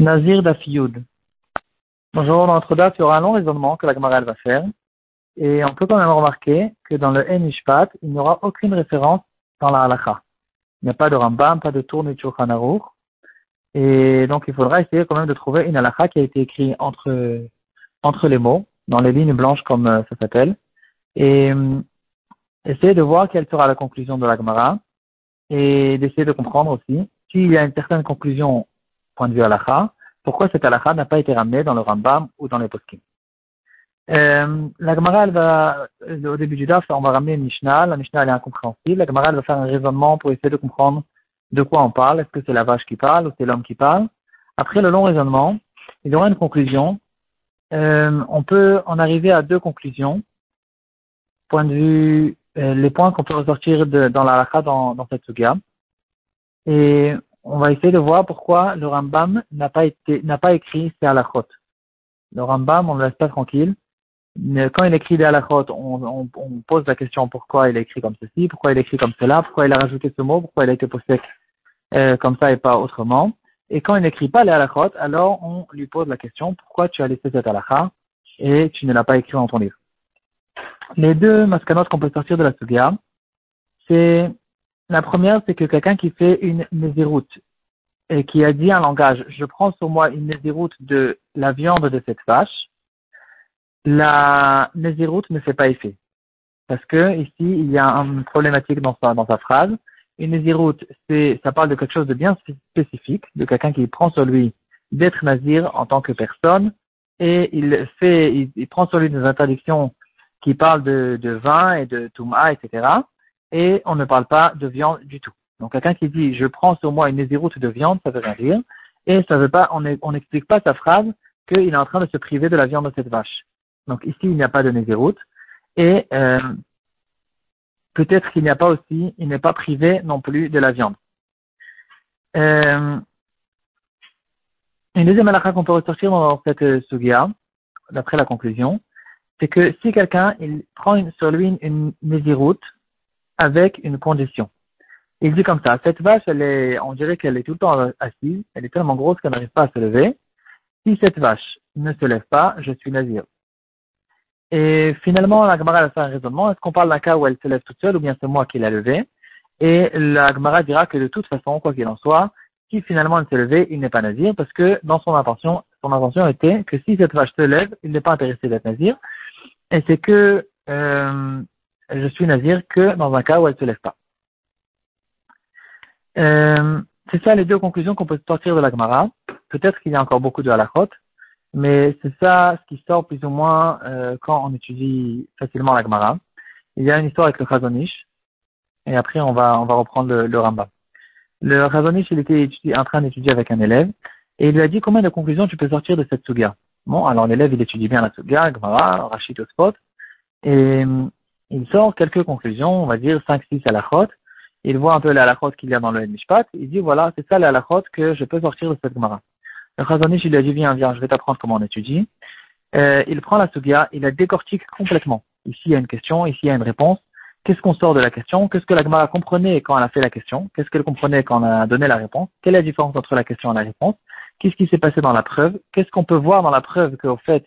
Nazir Dafiyud. Bonjour, dans notre date, il y aura un long raisonnement que la Gemara va faire. Et on peut quand même remarquer que dans le Enishpat, il n'y aura aucune référence dans la halakha. Il n'y a pas de Rambam, pas de Tour ni Et donc, il faudra essayer quand même de trouver une halakha qui a été écrite entre, entre les mots, dans les lignes blanches comme euh, ça s'appelle. Et euh, essayer de voir quelle sera la conclusion de la Gemara. Et d'essayer de comprendre aussi s'il y a une certaine conclusion point de vue halakha, pourquoi cette halakha n'a pas été ramenée dans le Rambam ou dans les poskim? Euh, la Gemara, va, au début du DAF, on va ramener une Mishnah. La Mishnah, est incompréhensible. La Gemara, va faire un raisonnement pour essayer de comprendre de quoi on parle. Est-ce que c'est la vache qui parle ou c'est l'homme qui parle? Après le long raisonnement, il y aura une conclusion. Euh, on peut en arriver à deux conclusions. Point de vue, euh, les points qu'on peut ressortir de, dans la halakha dans, dans cette suga. Et on va essayer de voir pourquoi le Rambam n'a pas été, n'a pas écrit ces halakhot. Le Rambam, on ne le laisse pas tranquille. Quand il écrit des halakhot, on, on, pose la question pourquoi il a écrit comme ceci, pourquoi il a écrit comme cela, pourquoi il a rajouté ce mot, pourquoi il a été posé euh, comme ça et pas autrement. Et quand il n'écrit pas les halakhot, alors on lui pose la question pourquoi tu as laissé cette halakha et tu ne l'as pas écrit dans ton livre? Les deux maskanotes qu'on peut sortir de la sugya, c'est la première, c'est que quelqu'un qui fait une nésiroute et qui a dit un langage, je prends sur moi une nésiroute de la viande de cette vache, la nésiroute ne fait pas effet. Parce que ici, il y a une problématique dans sa, phrase. Une nésiroute, c'est, ça parle de quelque chose de bien spécifique, de quelqu'un qui prend sur lui d'être nazir en tant que personne, et il fait, il, prend sur lui des interdictions qui parlent de, de vin et de touma, etc et on ne parle pas de viande du tout. Donc quelqu'un qui dit je prends sur moi une nésiroute de viande, ça veut rien dire, et ça veut pas, on n'explique pas sa phrase qu'il est en train de se priver de la viande de cette vache. Donc ici il n'y a pas de nésiroute, et euh, peut-être qu'il n'y a pas aussi, il n'est pas privé non plus de la viande. Euh, une deuxième halakha qu'on peut ressortir dans cette sugia, d'après la conclusion, c'est que si quelqu'un il prend sur lui une, une avec une condition. Il dit comme ça, cette vache, elle est, on dirait qu'elle est tout le temps assise, elle est tellement grosse qu'elle n'arrive pas à se lever. Si cette vache ne se lève pas, je suis nazir. Et finalement, la Gemara a fait un raisonnement. Est-ce qu'on parle d'un cas où elle se lève toute seule ou bien c'est moi qui l'ai levée? Et la Gemara dira que de toute façon, quoi qu'il en soit, si finalement elle s'est levée, il n'est pas nazir parce que dans son intention, son intention était que si cette vache se lève, il n'est pas intéressé d'être nazir. Et c'est que euh, je suis nazir que dans un cas où elle ne se lève pas. Euh, c'est ça les deux conclusions qu'on peut sortir de la Gemara. Peut-être qu'il y a encore beaucoup de halachot, mais c'est ça ce qui sort plus ou moins euh, quand on étudie facilement la Gemara. Il y a une histoire avec le Chazonish, et après on va, on va reprendre le, le Rambam. Le Chazonish, il était en train d'étudier avec un élève, et il lui a dit combien de conclusions tu peux sortir de cette suga? Bon, alors l'élève, il étudie bien la suga, Gemara, Rachid Spot, et il sort quelques conclusions, on va dire 5-6 halachot. Il voit un peu les halachot qu'il y a dans le Mishpat. Il dit, voilà, c'est ça les halachot que je peux sortir de cette Gemara. Le Chazonish, il a dit, viens, viens, je vais t'apprendre comment on étudie. Euh, il prend la Sugia, il la décortique complètement. Ici, il y a une question, ici, il y a une réponse. Qu'est-ce qu'on sort de la question? Qu'est-ce que la Gemara comprenait quand elle a fait la question? Qu'est-ce qu'elle comprenait quand on a donné la réponse? Quelle est la différence entre la question et la réponse? Qu'est-ce qui s'est passé dans la preuve? Qu'est-ce qu'on peut voir dans la preuve qu'au fait,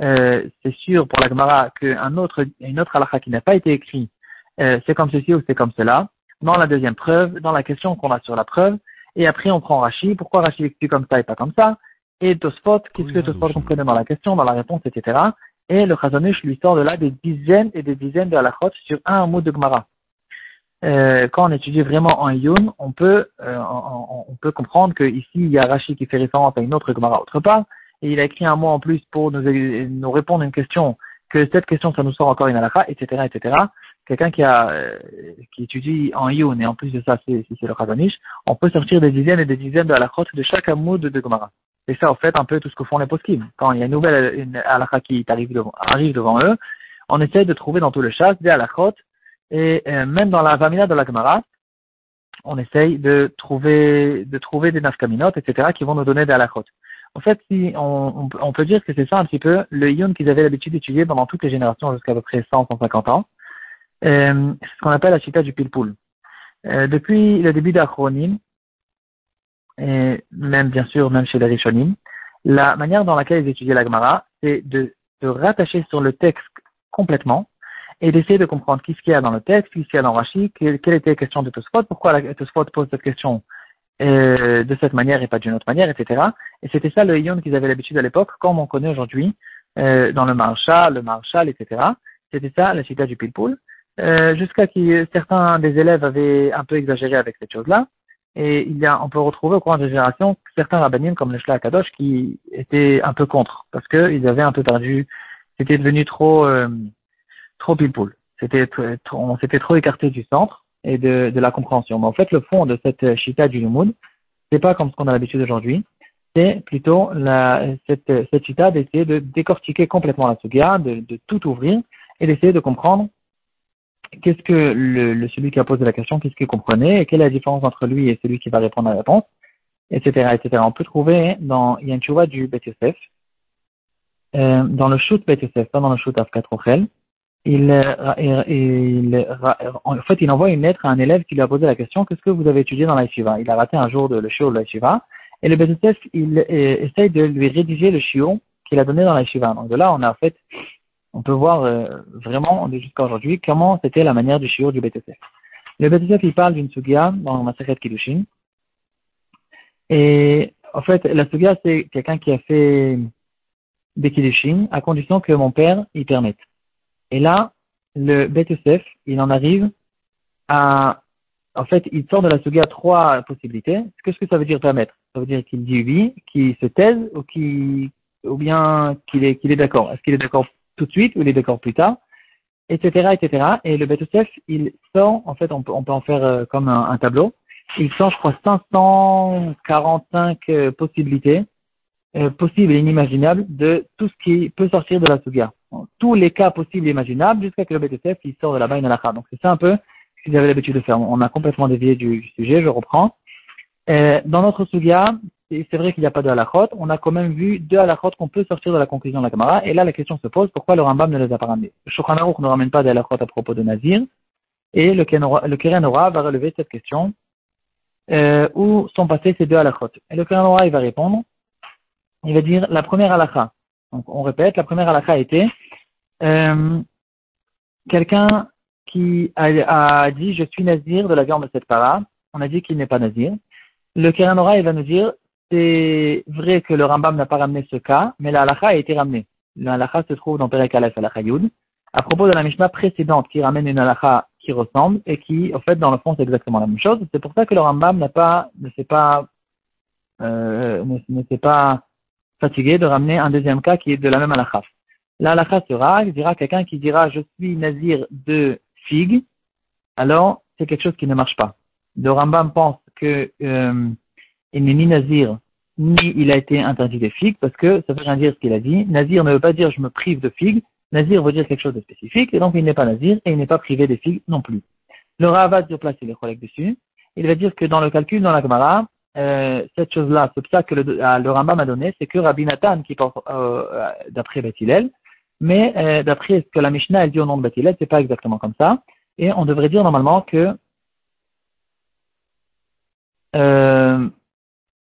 euh, c'est sûr pour la Gemara qu'un autre, une autre halakha qui n'a pas été écrite, euh, c'est comme ceci ou c'est comme cela, dans la deuxième preuve, dans la question qu'on a sur la preuve, et après on prend Rashi, pourquoi Rashi explique comme ça et pas comme ça, et Tosfot, qu'est-ce que Tosfot comprenait dans la question, dans la réponse, etc. Et le Chazonish lui sort de là des dizaines et des dizaines de halakhot sur un mot de Gemara. Euh, quand on étudie vraiment en Yun, on peut, euh, on, on, peut comprendre que ici il y a Rashi qui fait référence à une autre Gemara autre part, et il a écrit un mot en plus pour nous, répondre à une question, que cette question, ça nous sort encore une halakha, etc., etc. Quelqu'un qui a, euh, qui étudie en Yun, et en plus de ça, c'est, le Khazanish, on peut sortir des dizaines et des dizaines de halakhot de chaque amoud de Gomara. Et ça, en fait, un peu tout ce que font les poskim. Quand il y a une nouvelle une halakha qui arrive devant, eux, on essaie de trouver dans tout le chat des halakhot, et euh, même dans la Vamina de la Gemara, on essaye de trouver, de trouver des nafkaminotes, etc., qui vont nous donner des halakhot. En fait, si on, peut dire que c'est ça un petit peu le yun qu'ils avaient l'habitude d'étudier pendant toutes les générations jusqu'à peu près 100, 150 ans. Euh, c'est ce qu'on appelle la chita du pilpoul. Euh, depuis le début d'Achronim, et même bien sûr, même chez les Rishonim, la manière dans laquelle ils étudiaient la Gemara, c'est de se rattacher sur le texte complètement et d'essayer de comprendre qu'est-ce qu'il y a dans le texte, qu'est-ce qu'il y a dans Rashi, quelle, était la question de Tosfot, pourquoi Tosfot pose cette question euh, de cette manière et pas d'une autre manière, etc. Et c'était ça le Yon qu'ils avaient l'habitude à l'époque, comme on connaît aujourd'hui euh, dans le Marshal, le Marshal, etc. C'était ça la cita du Pilpoul, euh, jusqu'à que certains des élèves avaient un peu exagéré avec cette chose-là. Et il y a, on peut retrouver au cours des générations certains rabbinim comme le Shla Kadosh qui étaient un peu contre, parce qu'ils avaient un peu perdu, c'était devenu trop, euh, trop pilpoul. On s'était trop écarté du centre et de, la compréhension. Mais en fait, le fond de cette chita du Lumud, c'est pas comme ce qu'on a l'habitude aujourd'hui, c'est plutôt cette, cette chita d'essayer de décortiquer complètement la sugia, de, tout ouvrir et d'essayer de comprendre qu'est-ce que le, celui qui a posé la question, qu'est-ce qu'il comprenait, et quelle est la différence entre lui et celui qui va répondre à la réponse, etc., etc. On peut trouver dans, il y a une chouva du Bet Yosef, euh, dans le shoot Bet Yosef, pas dans le shoot Afkat Rochel, il, il, en fait, il envoie une lettre à un élève qui lui a posé la question, qu'est-ce que vous avez étudié dans la Il a raté un jour de, le show de la et le Bet Yosef, il euh, essaye de lui rédiger le chiot qu'il a donné dans la Donc de là, on a en fait on peut voir euh, vraiment jusqu'à aujourd'hui comment c'était la manière du shiur du BTSF. Le BTSF, il parle d'une sugia dans Masachet Kiddushin. Et en fait, la sugia, c'est quelqu'un qui a fait des Kiddushin à condition que mon père y permette. Et là, le BTSF, il en arrive à, en fait, il sort de la sugia trois possibilités. Qu'est-ce que ça veut dire permettre? Ça veut dire qu'il dit oui, qu'il se taise ou qu'il, ou bien qu'il est, qu'il est d'accord. Est-ce qu'il est d'accord tout de suite ou il est d'accord plus tard, etc., etc. Et le Betosef, il sort, en fait, on peut, on peut en faire euh, comme un, tableau. Il sort, je crois, 545 euh, possibilités euh, possibles et inimaginables de tout ce qui peut sortir de la Suga. Tous les cas possibles et imaginables jusqu'à que le Betosef, il sort de la bain à Donc c'est ça un peu ce qu'ils avaient l'habitude de faire. On a complètement dévié du, du sujet, je reprends. Euh, dans notre Suga, c'est vrai qu'il n'y a pas de halachot, on a quand même vu deux halachot qu'on peut sortir de la conclusion de la Gemara, et là la question se pose, pourquoi le Rambam ne les a pas ramenés? Le Shulchan ne ramène pas de halachot à propos de Nazir, et le Keren va relever cette question, euh, où sont passés ces deux halachot. Et le Keren il va répondre, il va dire la première halacha. Donc on répète, la première halacha était euh, quelqu'un qui a, dit je suis Nazir de la viande de cette para, on a dit qu'il n'est pas Nazir. Le Keren il va nous dire c'est vrai que le Rambam n'a pas ramené ce cas, mais la a été ramenée. La se trouve dans Perek Aleph halakha Yud, à propos de la Mishnah précédente qui ramène une halakha qui ressemble et qui, en fait, dans le fond, c'est exactement la même chose. C'est pour ça que le Rambam n'a pas, ne s'est pas, euh, ne, s'est pas fatigué de ramener un deuxième cas qui est de la même halakha. La halakha sera, il dira quelqu'un qui dira je suis nazir de figue, alors c'est quelque chose qui ne marche pas. Le Rambam pense que euh, il n'est ni nazir, ni il a été interdit des figues, parce que ça veut rien dire ce qu'il a dit. Nazir ne veut pas dire je me prive de figues, nazir veut dire quelque chose de spécifique, et donc il n'est pas nazir, et il n'est pas privé des figues non plus. Le Rava sur placer les collègues dessus. Il va dire que dans le calcul, dans la Gemara, euh, cette chose-là, c'est ça que le, euh, le Rambam a donné, c'est que Rabbi Nathan qui porte euh, d'après Bethilel, mais euh, d'après ce que la Mishnah elle dit au nom de Bethilel, c'est pas exactement comme ça. Et on devrait dire normalement que euh,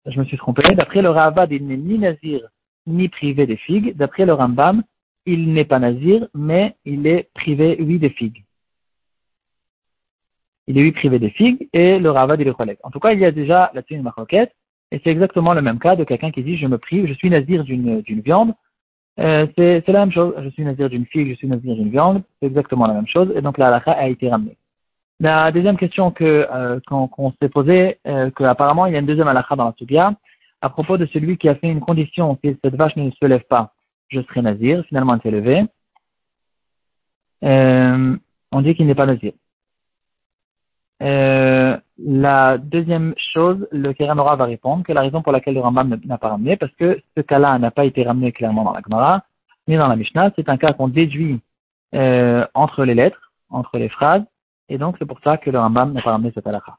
je me suis trompé. D'après le Ravad, il n'est ni nazir ni privé des figues. D'après le Rambam, il n'est pas nazir, mais il est privé, oui, des figues. Il est, oui, privé des figues, et le Ravad, il est collègue. En tout cas, il y a déjà là-dessus une maroquette, et c'est exactement le même cas de quelqu'un qui dit, je me prive, je suis nazir d'une viande. Euh, c'est la même chose. Je suis nazir d'une figue, je suis nazir d'une viande. C'est exactement la même chose, et donc la halakha a été ramenée. La deuxième question que euh, qu'on s'est posée, euh, qu'apparemment il y a une deuxième halakha dans la Subia, à propos de celui qui a fait une condition, si cette vache ne se lève pas, je serai nazir, finalement elle s'est levée. Euh, on dit qu'il n'est pas nazir. Euh, la deuxième chose, le Keranora va répondre que la raison pour laquelle le Rambam n'a pas ramené, parce que ce cas-là n'a pas été ramené clairement dans la Gemara, ni dans la Mishnah, c'est un cas qu'on déduit euh, entre les lettres, entre les phrases, et donc, c'est pour ça que le Rambam n'a pas ramené cette halakha.